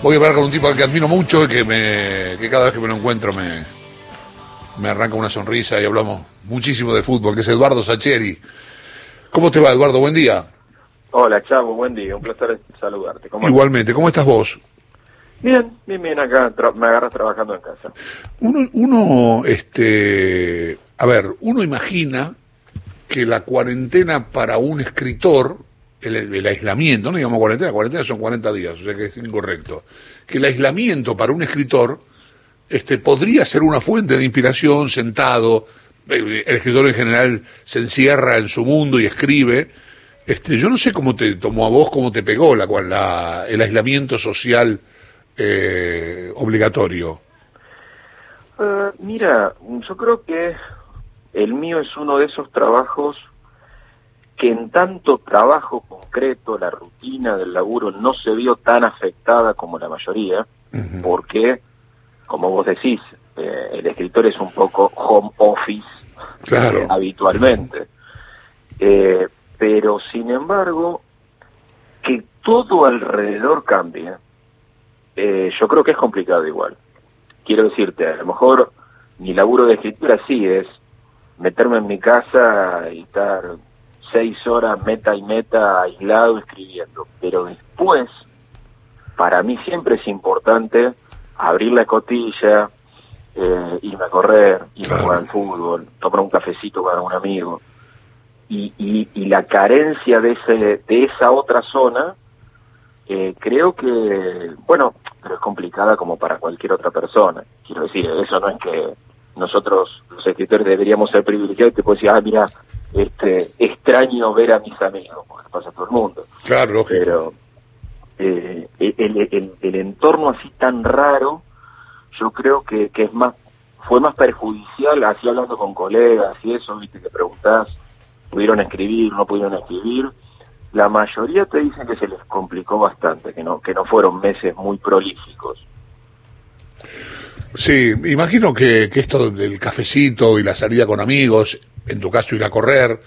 Voy a hablar con un tipo que admiro mucho y que, me, que cada vez que me lo encuentro me, me arranca una sonrisa y hablamos muchísimo de fútbol, que es Eduardo Sacheri. ¿Cómo te va, Eduardo? Buen día. Hola, Chavo, buen día. Un placer saludarte. ¿Cómo Igualmente. ¿Cómo estás vos? Bien, bien, bien. Acá me agarras trabajando en casa. Uno, uno, este, a ver, uno imagina que la cuarentena para un escritor el, aislamiento, no digamos cuarentena, cuarentena son 40 días, o sea que es incorrecto, que el aislamiento para un escritor este, podría ser una fuente de inspiración sentado, el escritor en general se encierra en su mundo y escribe, este, yo no sé cómo te tomó a vos, cómo te pegó la, la el aislamiento social eh, obligatorio. Uh, mira, yo creo que el mío es uno de esos trabajos que en tanto trabajo concreto, la rutina del laburo no se vio tan afectada como la mayoría, porque, como vos decís, eh, el escritor es un poco home office claro. Eh, habitualmente. Eh, pero, sin embargo, que todo alrededor cambie, yo creo que es complicado igual. Quiero decirte, a lo mejor mi laburo de escritura sí es meterme en mi casa y estar seis horas meta y meta aislado escribiendo, pero después, para mí siempre es importante abrir la escotilla, eh, irme a correr, irme a jugar al fútbol, tomar un cafecito con un amigo. Y, y, la carencia de, ese, de esa otra zona, eh, creo que, bueno, pero es complicada como para cualquier otra persona. Quiero decir, eso no es que nosotros, los escritores, deberíamos ser privilegiados y te puedo decir, ah, mira, este, extraño ver a mis amigos, porque pasa a todo el mundo. Claro, Pero eh, el, el, entorno así tan raro, yo creo que, que es más fue más perjudicial, así hablando con colegas y eso, viste, que preguntás, pudieron escribir, no pudieron escribir, la mayoría te dicen que se les complicó bastante, que no, que no fueron meses muy prolíficos. Sí, imagino que, que esto del cafecito y la salida con amigos, en tu caso ir a correr,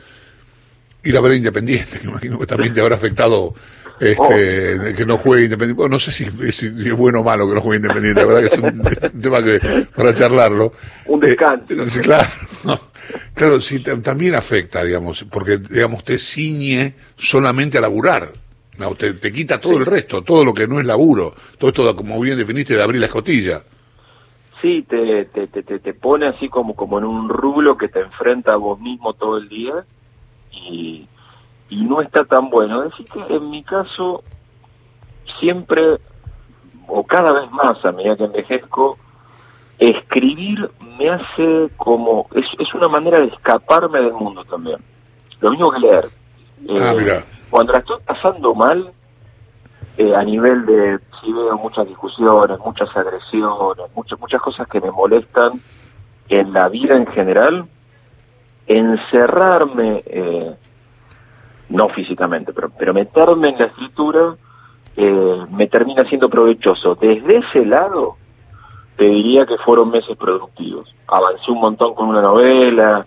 ir a ver Independiente, que imagino que también te habrá afectado este, oh. que no juegue Independiente. no sé si, es bueno o malo que no juegue Independiente, la verdad que es un, tema que para charlarlo. Un eh, descanso. claro, claro, sí, también afecta, digamos, porque, digamos, te ciñe solamente a laburar. No, te, te quita todo el resto, todo lo que no es laburo. Todo esto, como bien definiste, de abrir la escotilla sí, te, te, te, te, pone así como, como en un rublo que te enfrenta a vos mismo todo el día y, y no está tan bueno. Decir, que en mi caso, siempre, o cada vez más a medida que envejezco, escribir me hace como, es, es una manera de escaparme del mundo también. Lo mismo que leer. ah. Eh, cuando la estoy pasando mal, eh, a nivel de si veo muchas discusiones, muchas agresiones, muchas muchas cosas que me molestan en la vida en general, encerrarme, eh, no físicamente, pero, pero meterme en la escritura eh, me termina siendo provechoso. Desde ese lado, te diría que fueron meses productivos. Avancé un montón con una novela,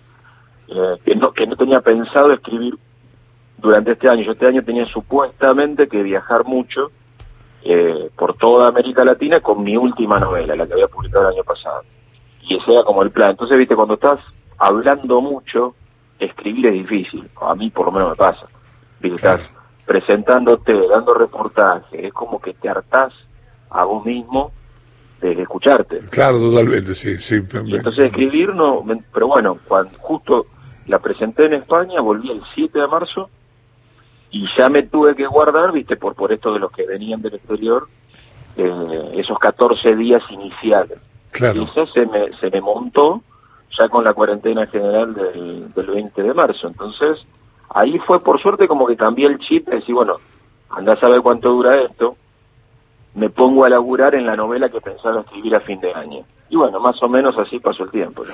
que, no, que no tenía pensado escribir durante este año. Yo este año tenía supuestamente que viajar mucho eh, por toda América Latina con mi última novela, la que había publicado el año pasado. Y ese era como el plan. Entonces, viste, cuando estás hablando mucho, escribir es difícil. A mí por lo menos me pasa. Viste, estás presentándote, dando reportaje, es como que te hartás a vos mismo de escucharte. Claro, totalmente, sí, sí. entonces escribir no, pero bueno, cuando justo la presenté en España, volví el 7 de marzo y ya me tuve que guardar, viste, por, por esto de los que venían del exterior, eh, esos 14 días iniciales. Claro. Y eso se me, se me montó ya con la cuarentena general del, del 20 de marzo. Entonces, ahí fue por suerte como que cambié el chip y decir, bueno, andás a ver cuánto dura esto, me pongo a laburar en la novela que pensaba escribir a fin de año. Y bueno, más o menos así pasó el tiempo.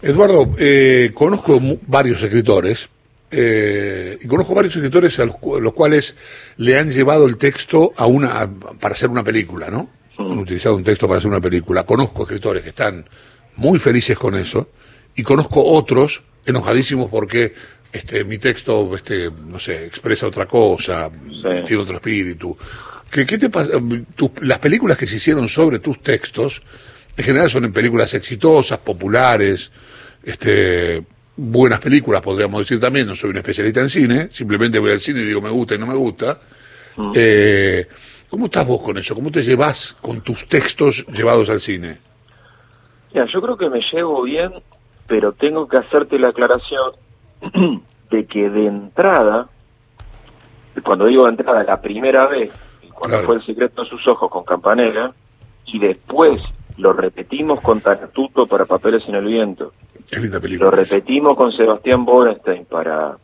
Eduardo, eh, conozco varios escritores, eh, y conozco varios escritores a los, cuales le han llevado el texto a una para hacer una película, ¿no? Han utilizado un texto para hacer una película. Conozco escritores que están muy felices con eso y conozco otros enojadísimos porque este mi texto este no sé expresa otra cosa tiene otro espíritu ¿Qué, qué te pasa? Las películas que se hicieron sobre tus textos, en general son en películas exitosas, populares, este, buenas películas, podríamos decir también. No soy un especialista en cine, simplemente voy al cine y digo me gusta y no me gusta. Eh, ¿Cómo estás vos con eso? ¿Cómo te llevas con tus textos llevados al cine? Mira, yo creo que me llevo bien, pero tengo que hacerte la aclaración de que de entrada, cuando digo de entrada, la primera vez, cuando Claro. fue El secreto de sus ojos con Campanella, y después lo repetimos con Tartuto para Papeles en el Viento, Qué linda película. lo repetimos con Sebastián Borenstein para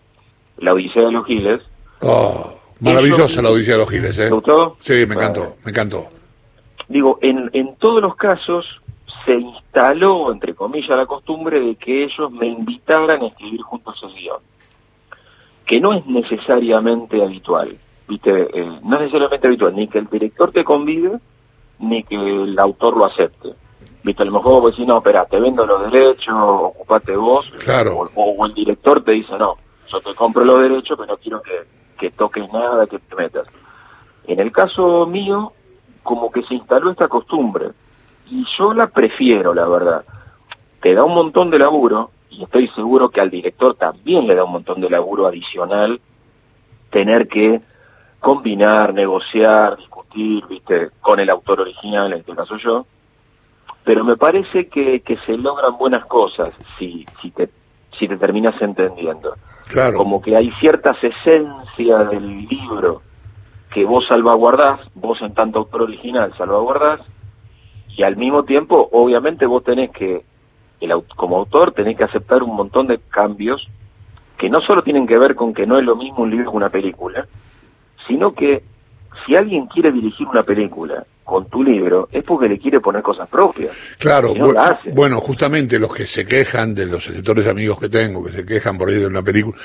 La Odisea de los Giles, Oh, maravillosa la Odisea de los Giles, ¿eh? ¿te gustó? Sí, me Bueno. encantó, me encantó. digo, en, en todos los casos se instaló, entre comillas, la costumbre de que ellos me invitaran a escribir juntos ese guion. Que no es necesariamente habitual, ¿viste? Eh, no es necesariamente habitual, ni que el director te convide, ni que el autor lo acepte. ¿Viste? A lo mejor vos decís, no, espera, te vendo los derechos, ocupate vos. Claro. O, o el director te dice, no, yo te compro los derechos, pero no quiero que, que toques nada, que te metas. En el caso mío, como que se instaló esta costumbre. Y yo la prefiero, la verdad. Te da un montón de laburo, y estoy seguro que al director también le da un montón de laburo adicional tener que combinar, negociar, discutir, viste, con el autor original, en este caso yo. Pero me parece que, que se logran buenas cosas si, si te si te terminas entendiendo Claro. como que hay ciertas esencias del libro que vos salvaguardás, vos en tanto autor original salvaguardás, y al mismo tiempo, obviamente, vos tenés que, el, como autor, tenés que aceptar un montón de cambios que no solo tienen que ver con que no es lo mismo un libro que una película, sino que si alguien quiere dirigir una película con tu libro, es porque le quiere poner cosas propias. Claro, no, bu- la hace. bueno, justamente los que se quejan de los escritores amigos que tengo, que se quejan por ahí de una película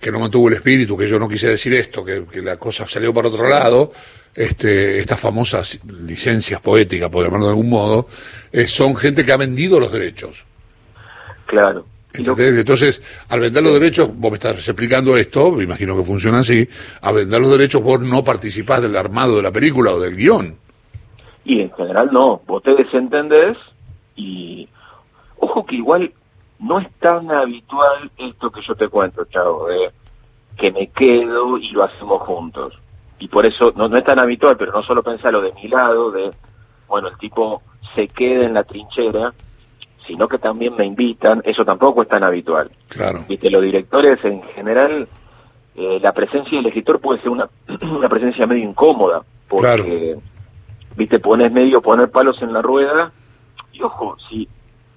que no mantuvo el espíritu, que yo no quise decir esto, que, que la cosa salió para otro lado, este, estas famosas licencias poéticas, por llamarlo de algún modo, eh, son gente que ha vendido los derechos. Claro. Lo- ¿entendés? Entonces, al vender los derechos, vos me estás explicando esto, me imagino que funciona así, al vender los derechos vos no participás del armado de la película o del guion. Y en general no, vos te desentendés y ojo que igual no es tan habitual esto que yo te cuento, chavo, de que me quedo y lo hacemos juntos. Y por eso no, no es tan habitual, pero no solo pensarlo de mi lado, de, bueno, el tipo se queda en la trinchera, sino que también me invitan, eso tampoco es tan habitual. Claro. Viste, los directores en general, eh, la presencia del escritor puede ser una, una presencia medio incómoda, porque, Claro. Viste, pones medio, poner palos en la rueda, y ojo, si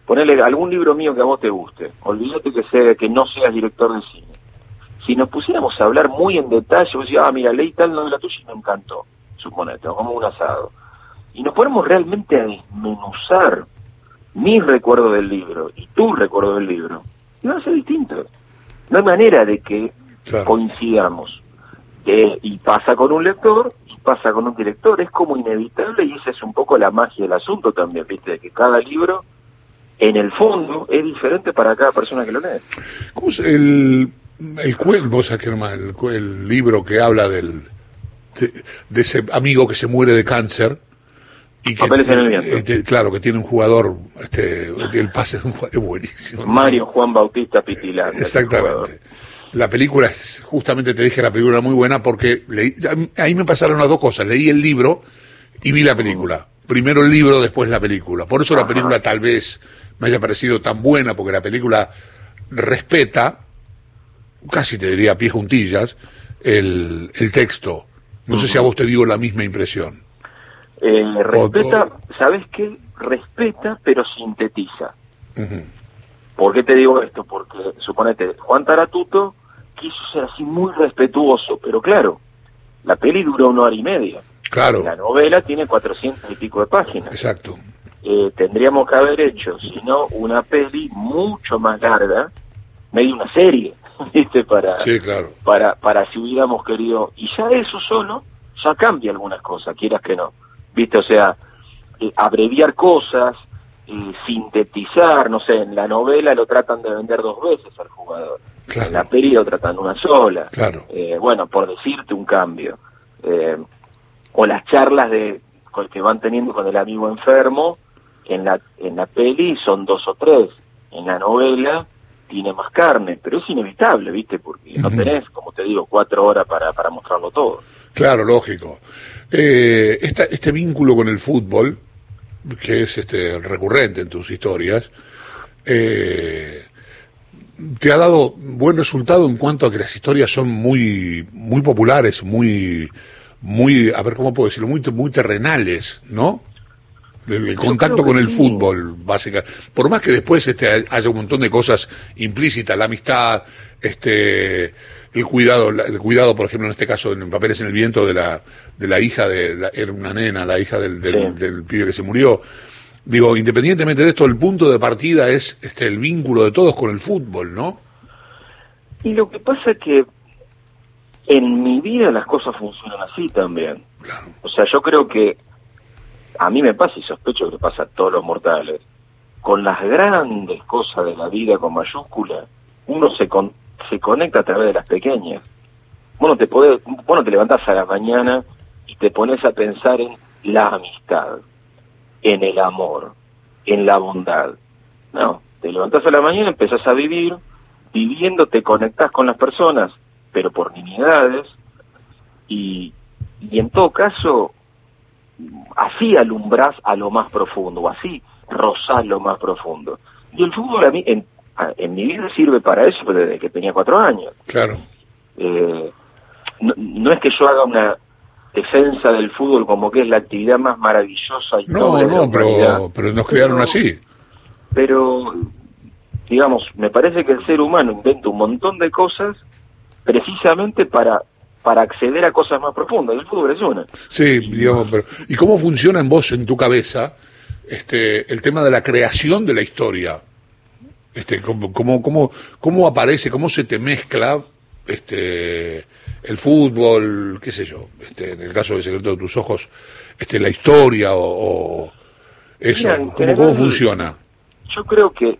ponele algún libro mío que a vos te guste, olvídate que, sea, que no seas director de cine. Si nos pusiéramos a hablar muy en detalle, vos decís, ah, mira, leí tal novela tuya y me encantó, suponete, como un asado. Y nos ponemos realmente a desmenuzar mi recuerdo del libro y tu recuerdo del libro, y van a ser distintos. No hay manera de que Claro. coincidamos. Eh, y pasa con un lector y pasa con un director. Es como inevitable y esa es un poco la magia del asunto también, ¿viste? De que cada libro, en el fondo, es diferente para cada persona que lo lee. ¿Cómo es el, el cuento, el, el libro que habla del de, de ese amigo que se muere de cáncer y que Papeles en el viento. eh, claro que tiene un jugador este el pase de un jugador es buenísimo ¿no? Mario Juan Bautista Pitilán. exactamente la película es justamente te dije la película muy buena porque leí, ahí me pasaron las dos cosas leí el libro y vi la película primero el libro después la película por eso la película tal vez me haya parecido tan buena porque la película respeta casi te diría a pie juntillas, el, el texto. No sé si a vos te digo la misma impresión. Eh, respeta, Otro. ¿sabes qué? Respeta, pero sintetiza. Ujú. ¿Por qué te digo esto? Porque, suponete, Juan Taratuto quiso ser así muy respetuoso, pero claro, la peli duró una hora y media. Claro, La novela tiene cuatrocientos y pico de páginas. exacto. Eh, tendríamos que haber hecho, si no, una peli mucho más larga, medio una serie, ¿viste? Para, Sí, claro. para, para si hubiéramos querido. Y ya eso solo, ya cambia algunas cosas, quieras que no. ¿Viste? O sea, eh, abreviar cosas, eh, sintetizar, no sé, en la novela lo tratan de vender dos veces al jugador. Claro. En la peli lo tratan una sola. Claro. Eh, bueno, por decirte un cambio. Eh, o las charlas de que van teniendo con el amigo enfermo, en la, en la peli son dos o tres, en la novela tiene más carne, pero es inevitable, ¿viste? Porque no tenés, como te digo, cuatro horas para, para mostrarlo todo. Claro, lógico. Eh, este vínculo con el fútbol, que es este recurrente en tus historias, eh, te ha dado buen resultado en cuanto a que las historias son muy, muy populares, muy, muy, a ver cómo puedo decirlo, muy, muy terrenales, ¿no? El, contacto con el fútbol, básicamente. Por más que después este, haya un montón de cosas implícitas, la amistad, este, el cuidado, el cuidado, por ejemplo, en este caso, en Papeles en el Viento, de la, de la hija de, era una nena, la hija del, del, pibe que se murió. Digo, independientemente de esto, el punto de partida es este, el vínculo de todos con el fútbol, ¿no? Y lo que pasa es que en mi vida las cosas funcionan así también. O sea, yo creo que a mí me pasa y sospecho que pasa a todos los mortales. Con las grandes cosas de la vida con mayúscula, uno se, se conecta a través de las pequeñas. Bueno, te podés, bueno, te levantás a la mañana y te pones a pensar en la amistad, en el amor, en la bondad. No, te levantás a la mañana, empezás a vivir, viviendo te conectás con las personas, pero por nimiedades, y, y en todo caso, así alumbras a lo más profundo, o así rozás lo más profundo. Y el fútbol a mí, en, en mi vida sirve para eso desde que tenía cuatro años. Claro. Eh, no, es que yo haga una defensa del fútbol como que es la actividad más maravillosa y no no pero pero nos crearon así pero digamos me parece que el ser humano inventa un montón de cosas precisamente para para acceder a cosas más profundas. El fútbol es una. Sí, digamos, pero ¿y cómo funciona en vos, en tu cabeza, este, el tema de la creación de la historia? Este, cómo, cómo, cómo, aparece, cómo se te mezcla este, el fútbol, qué sé yo, este, en el caso del secreto de tus ojos, este, la historia o, eso, ¿cómo, ¿cómo funciona? Yo creo que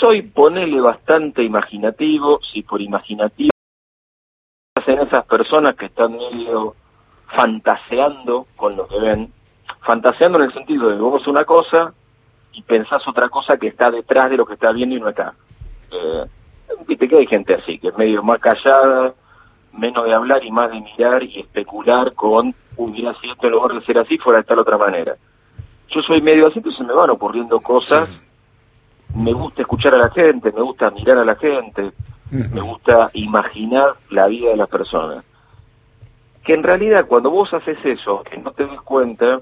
soy, ponele, bastante imaginativo, si por imaginativo en esas personas que están medio fantaseando con lo que ven, fantaseando en el sentido de vos una cosa y pensás otra cosa que está detrás de lo que está viendo y no está. Eh, Viste que hay gente así, que es medio más callada, menos de hablar y más de mirar y especular con, hubiera sido esto en lugar de ser así, fuera de tal otra manera. Yo soy medio así, entonces me van ocurriendo cosas. Me gusta escuchar a la gente, me gusta mirar a la gente, me gusta imaginar la vida de las personas. Que en realidad cuando vos haces eso, que no te des cuenta,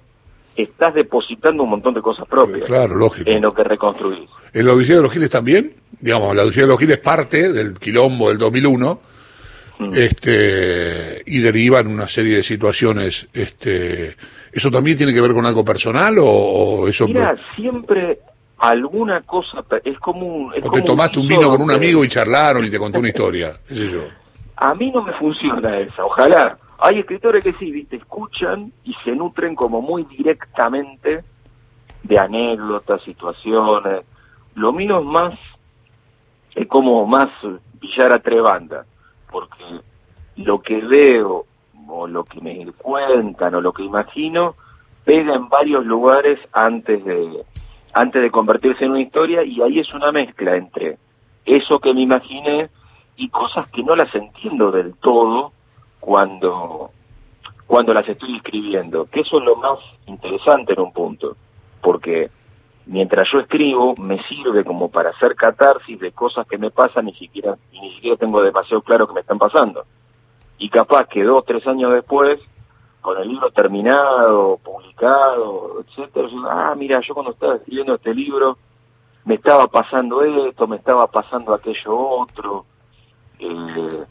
estás depositando un montón de cosas propias claro, lógico. en lo que reconstruís. ¿En la Odisea de los Giles también? Digamos, la Odisea de los Giles parte del quilombo del 2001 mm. este, y deriva en una serie de situaciones. Este, ¿Eso también tiene que ver con algo personal o, eso...? Mira, siempre alguna cosa, es como un... o te tomaste un, vino con un amigo y charlaron y te contó una historia, qué sé yo. A mí no me funciona esa, ojalá. Hay escritores que sí, viste, escuchan y se nutren como muy directamente de anécdotas, situaciones. Lo mío es más, es como más pillar a tres bandas, porque lo que veo o lo que me cuentan o lo que imagino pega en varios lugares antes de antes de convertirse en una historia y ahí es una mezcla entre eso que me imaginé y cosas que no las entiendo del todo cuando cuando las estoy escribiendo, que eso es lo más interesante en un punto, porque mientras yo escribo me sirve como para hacer catarsis de cosas que me pasan ni siquiera y ni siquiera tengo demasiado claro que me están pasando. Y capaz que dos, tres años después con el libro terminado, publicado, etcétera, ah, mira, yo cuando estaba escribiendo este libro me estaba pasando esto, me estaba pasando aquello otro, eh,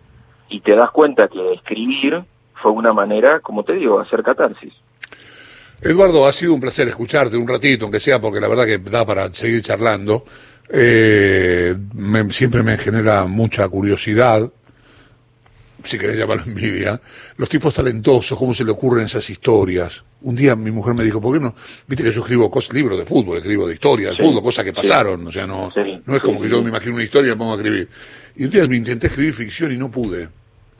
y te das cuenta que escribir fue una manera, como te digo, hacer catarsis. Eduardo, ha sido un placer escucharte un ratito, aunque sea porque la verdad que da para seguir charlando. Eh, siempre me genera mucha curiosidad si querés llamarlo envidia, los tipos talentosos, cómo se le ocurren esas historias. Un día mi mujer me dijo, ¿por qué no? Viste que yo escribo cosas, libros de fútbol, escribo de historia del fútbol, cosas que pasaron, o sea, no, no es como que yo me imagino una historia y me pongo a escribir. Y un día me intenté escribir ficción y no pude.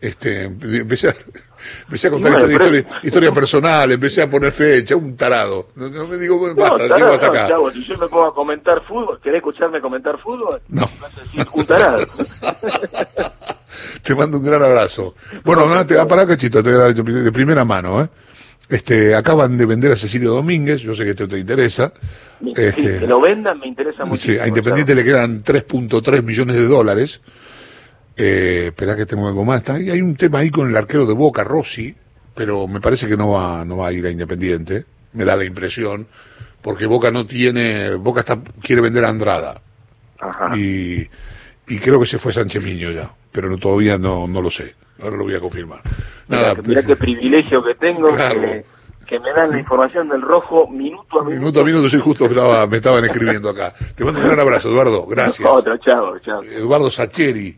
Este, empecé a, empecé a contar historia, historia, personal, empecé a poner fecha, un tarado. No, me digo, basta, no, tarado, hasta acá. Chavo, si yo me pongo a comentar fútbol, ¿querés escucharme comentar fútbol? No. un tarado. te mando un gran abrazo. Bueno, no, te va para cachito, te voy a dar de primera mano, ¿eh? Este, acaban de vender a Cecilio Domínguez, yo sé que esto te interesa. Este, que lo vendan me interesa mucho. Sí, a Independiente le quedan 3.3 millones de dólares. Eh, espera que tengo algo más. Y hay un tema ahí con el arquero de Boca, Rossi, pero me parece que no va, no va a ir a Independiente. Me da la impresión, porque Boca no tiene, Boca está, quiere vender a Andrada. Ajá. Y, y creo que se fue Sánchez Miño ya, pero no, todavía no, no lo sé. Ahora lo voy a confirmar. Nada, mira, qué privilegio que tengo. Que, me dan la información del rojo minuto a minuto. Minuto a minuto, sí, justo me estaban escribiendo acá. Te mando un gran abrazo, Eduardo. Gracias. Otro, chao, chao. Eduardo Sacheri.